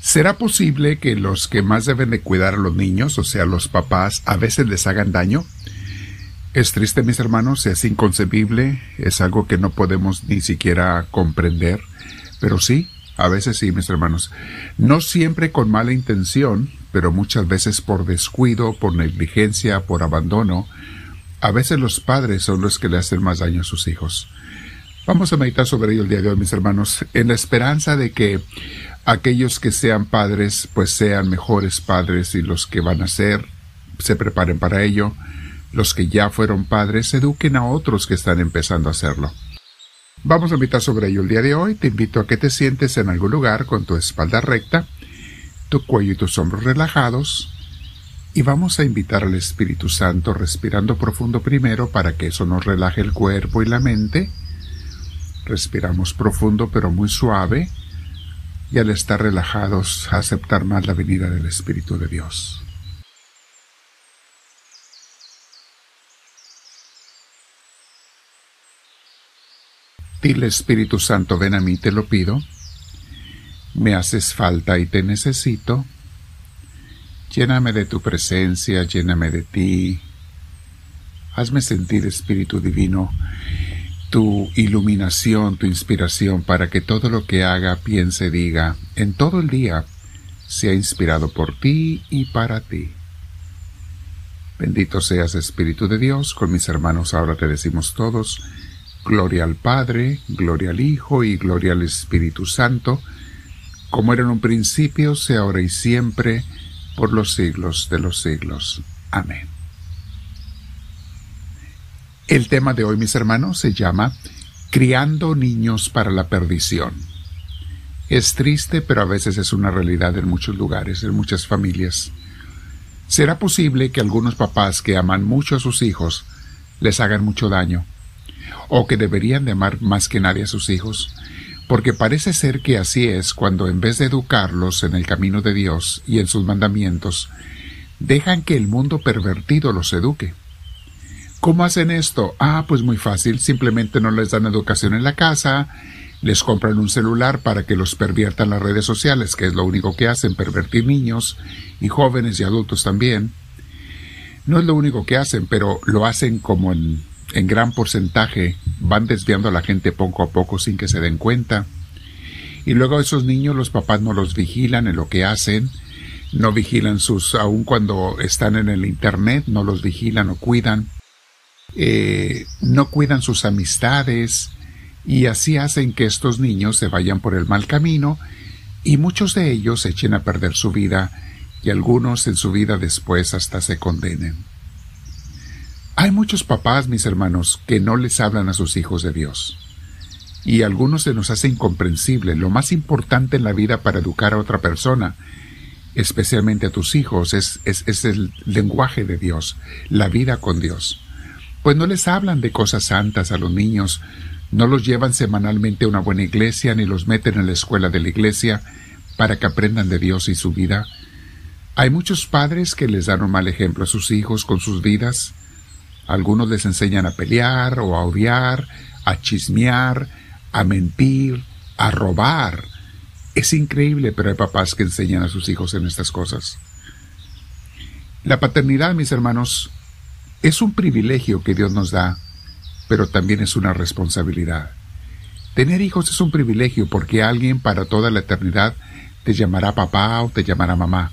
¿Será posible que los que más deben de cuidar a los niños, o sea, los papás, a veces les hagan daño? Es triste, mis hermanos, es inconcebible, es algo que no podemos ni siquiera comprender, pero sí, a veces sí, mis hermanos. No siempre con mala intención, pero muchas veces por descuido, por negligencia, por abandono. A veces los padres son los que le hacen más daño a sus hijos. Vamos a meditar sobre ello el día de hoy, mis hermanos, en la esperanza de que aquellos que sean padres, pues sean mejores padres y los que van a ser, se preparen para ello. Los que ya fueron padres, eduquen a otros que están empezando a hacerlo. Vamos a meditar sobre ello el día de hoy. Te invito a que te sientes en algún lugar con tu espalda recta, tu cuello y tus hombros relajados. Y vamos a invitar al Espíritu Santo respirando profundo primero para que eso nos relaje el cuerpo y la mente. Respiramos profundo pero muy suave y al estar relajados aceptar más la venida del Espíritu de Dios. Dile Espíritu Santo, ven a mí, te lo pido. Me haces falta y te necesito. Lléname de tu presencia, lléname de ti. Hazme sentir, Espíritu Divino, tu iluminación, tu inspiración, para que todo lo que haga, piense, diga, en todo el día, sea inspirado por ti y para ti. Bendito seas, Espíritu de Dios, con mis hermanos ahora te decimos todos, Gloria al Padre, gloria al Hijo y gloria al Espíritu Santo, como era en un principio, sea ahora y siempre, por los siglos de los siglos. Amén. El tema de hoy, mis hermanos, se llama Criando niños para la perdición. Es triste, pero a veces es una realidad en muchos lugares, en muchas familias. ¿Será posible que algunos papás que aman mucho a sus hijos les hagan mucho daño? o que deberían de amar más que nadie a sus hijos, porque parece ser que así es cuando en vez de educarlos en el camino de Dios y en sus mandamientos, dejan que el mundo pervertido los eduque. ¿Cómo hacen esto? Ah, pues muy fácil, simplemente no les dan educación en la casa, les compran un celular para que los perviertan las redes sociales, que es lo único que hacen, pervertir niños y jóvenes y adultos también. No es lo único que hacen, pero lo hacen como en en gran porcentaje van desviando a la gente poco a poco sin que se den cuenta. Y luego esos niños los papás no los vigilan en lo que hacen, no vigilan sus, aun cuando están en el Internet, no los vigilan o cuidan, eh, no cuidan sus amistades y así hacen que estos niños se vayan por el mal camino y muchos de ellos echen a perder su vida y algunos en su vida después hasta se condenen. Hay muchos papás, mis hermanos, que no les hablan a sus hijos de Dios. Y a algunos se nos hace incomprensible. Lo más importante en la vida para educar a otra persona, especialmente a tus hijos, es, el lenguaje de Dios, la vida con Dios. Pues no les hablan de cosas santas a los niños, no los llevan semanalmente a una buena iglesia, ni los meten en la escuela de la iglesia para que aprendan de Dios y su vida. Hay muchos padres que les dan un mal ejemplo a sus hijos con sus vidas, algunos les enseñan a pelear o a odiar, a chismear, a mentir, a robar. Es increíble, pero hay papás que enseñan a sus hijos en estas cosas. La paternidad, mis hermanos, es un privilegio que Dios nos da, pero también es una responsabilidad. Tener hijos es un privilegio porque alguien para toda la eternidad te llamará papá o te llamará mamá.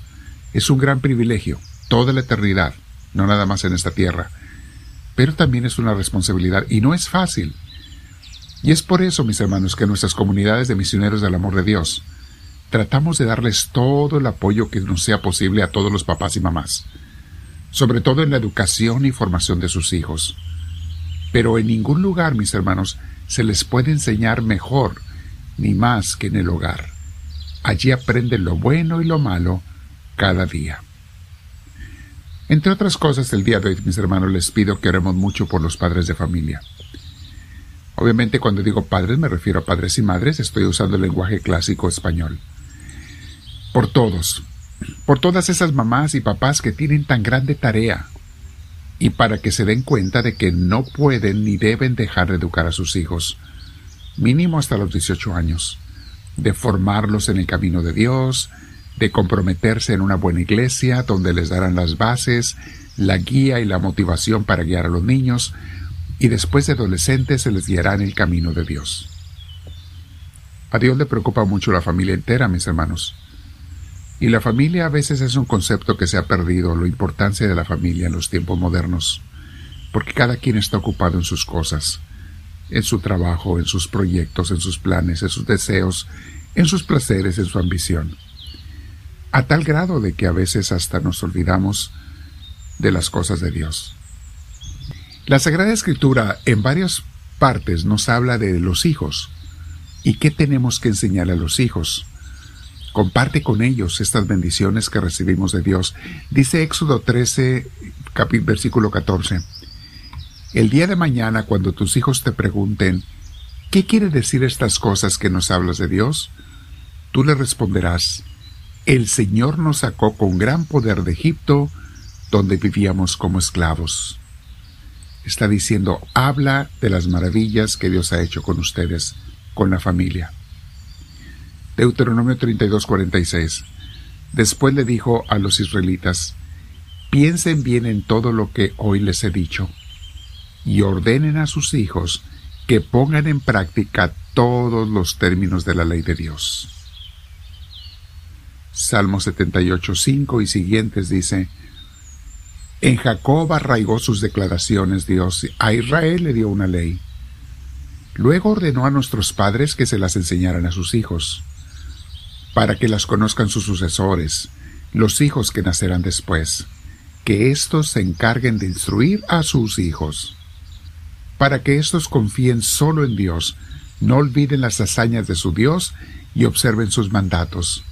Es un gran privilegio, toda la eternidad, no nada más en esta tierra pero también es una responsabilidad y no es fácil. Y es por eso, mis hermanos, que nuestras comunidades de misioneros del amor de Dios tratamos de darles todo el apoyo que nos sea posible a todos los papás y mamás, sobre todo en la educación y formación de sus hijos. Pero en ningún lugar, mis hermanos, se les puede enseñar mejor ni más que en el hogar. Allí aprenden lo bueno y lo malo cada día. Entre otras cosas, el día de hoy, mis hermanos, les pido que oremos mucho por los padres de familia. Obviamente, cuando digo padres, me refiero a padres y madres, estoy usando el lenguaje clásico español. Por todos, por todas esas mamás y papás que tienen tan grande tarea, y para que se den cuenta de que no pueden ni deben dejar de educar a sus hijos, mínimo hasta los 18 años, de formarlos en el camino de Dios, de comprometerse en una buena iglesia donde les darán las bases, la guía y la motivación para guiar a los niños, y después de adolescentes se les guiará en el camino de Dios. A Dios le preocupa mucho la familia entera, mis hermanos. Y la familia a veces es un concepto que se ha perdido, la importancia de la familia en los tiempos modernos, porque cada quien está ocupado en sus cosas, en su trabajo, en sus proyectos, en sus planes, en sus deseos, en sus placeres, en su ambición. A tal grado de que a veces hasta nos olvidamos de las cosas de Dios. La Sagrada Escritura en varias partes nos habla de los hijos y qué tenemos que enseñar a los hijos. Comparte con ellos estas bendiciones que recibimos de Dios. Dice Éxodo 13, versículo 14. El día de mañana, cuando tus hijos te pregunten, ¿qué quiere decir estas cosas que nos hablas de Dios? Tú le responderás, el Señor nos sacó con gran poder de Egipto, donde vivíamos como esclavos. Está diciendo, habla de las maravillas que Dios ha hecho con ustedes, con la familia. Deuteronomio 32:46. Después le dijo a los israelitas, piensen bien en todo lo que hoy les he dicho, y ordenen a sus hijos que pongan en práctica todos los términos de la ley de Dios. Salmo 78:5 y siguientes dice, en Jacob arraigó sus declaraciones Dios, a Israel le dio una ley. Luego ordenó a nuestros padres que se las enseñaran a sus hijos, para que las conozcan sus sucesores, los hijos que nacerán después, que éstos se encarguen de instruir a sus hijos, para que éstos confíen solo en Dios, no olviden las hazañas de su Dios y observen sus mandatos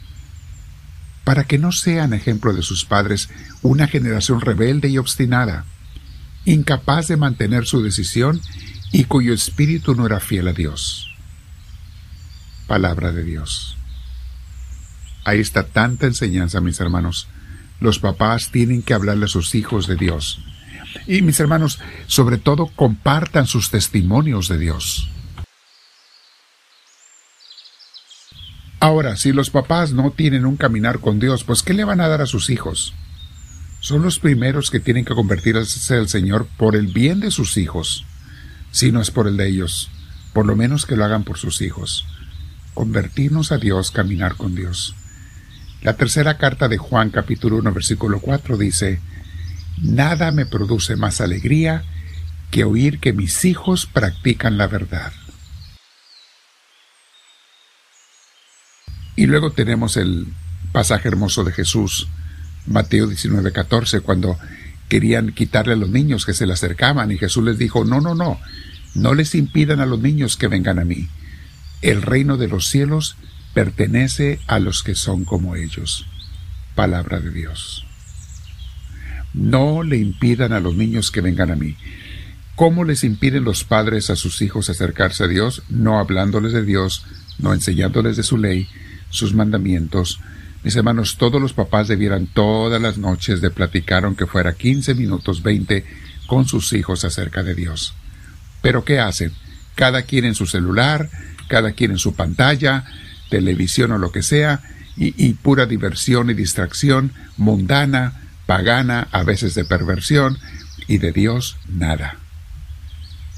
para que no sean ejemplo de sus padres una generación rebelde y obstinada, incapaz de mantener su decisión y cuyo espíritu no era fiel a Dios. Palabra de Dios. Ahí está tanta enseñanza, mis hermanos. Los papás tienen que hablarle a sus hijos de Dios. Y mis hermanos, sobre todo, compartan sus testimonios de Dios. Ahora, si los papás no tienen un caminar con Dios, pues ¿qué le van a dar a sus hijos? Son los primeros que tienen que convertirse al Señor por el bien de sus hijos, si no es por el de ellos, por lo menos que lo hagan por sus hijos. Convertirnos a Dios, caminar con Dios. La tercera carta de Juan capítulo 1 versículo 4 dice, Nada me produce más alegría que oír que mis hijos practican la verdad. Y luego tenemos el pasaje hermoso de Jesús, Mateo 19, 14, cuando querían quitarle a los niños que se le acercaban y Jesús les dijo, no, no, no, no les impidan a los niños que vengan a mí. El reino de los cielos pertenece a los que son como ellos. Palabra de Dios. No le impidan a los niños que vengan a mí. ¿Cómo les impiden los padres a sus hijos acercarse a Dios? No hablándoles de Dios, no enseñándoles de su ley, sus mandamientos. Mis hermanos, todos los papás debieran todas las noches de platicar, aunque fuera quince minutos, veinte, con sus hijos acerca de Dios. Pero ¿qué hacen? Cada quien en su celular, cada quien en su pantalla, televisión o lo que sea, y, pura diversión y distracción mundana, pagana, a veces de perversión, y de Dios nada.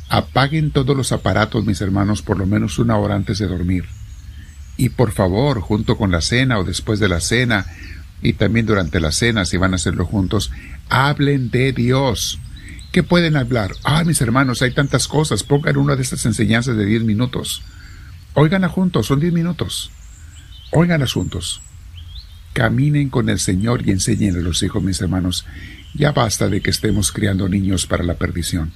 Apaguen todos los aparatos, mis hermanos, por lo menos una hora antes de dormir. Y por favor, junto con la cena o después de la cena, y también durante la cena, si van a hacerlo juntos, hablen de Dios. ¿Qué pueden hablar? Ah, mis hermanos, hay tantas cosas. Pongan una de estas enseñanzas de diez minutos. Óiganla juntos, son diez minutos. Óiganlas juntos. Caminen con el Señor y enseñen a los hijos, mis hermanos. Ya basta de que estemos criando niños para la perdición.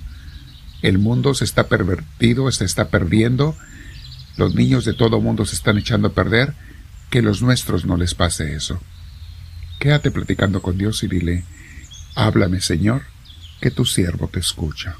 El mundo se está pervertido, se está perdiendo, los niños de todo mundo se están echando a perder, que los nuestros no les pase eso. Quédate platicando con Dios y dile, háblame Señor, que tu siervo te escucha.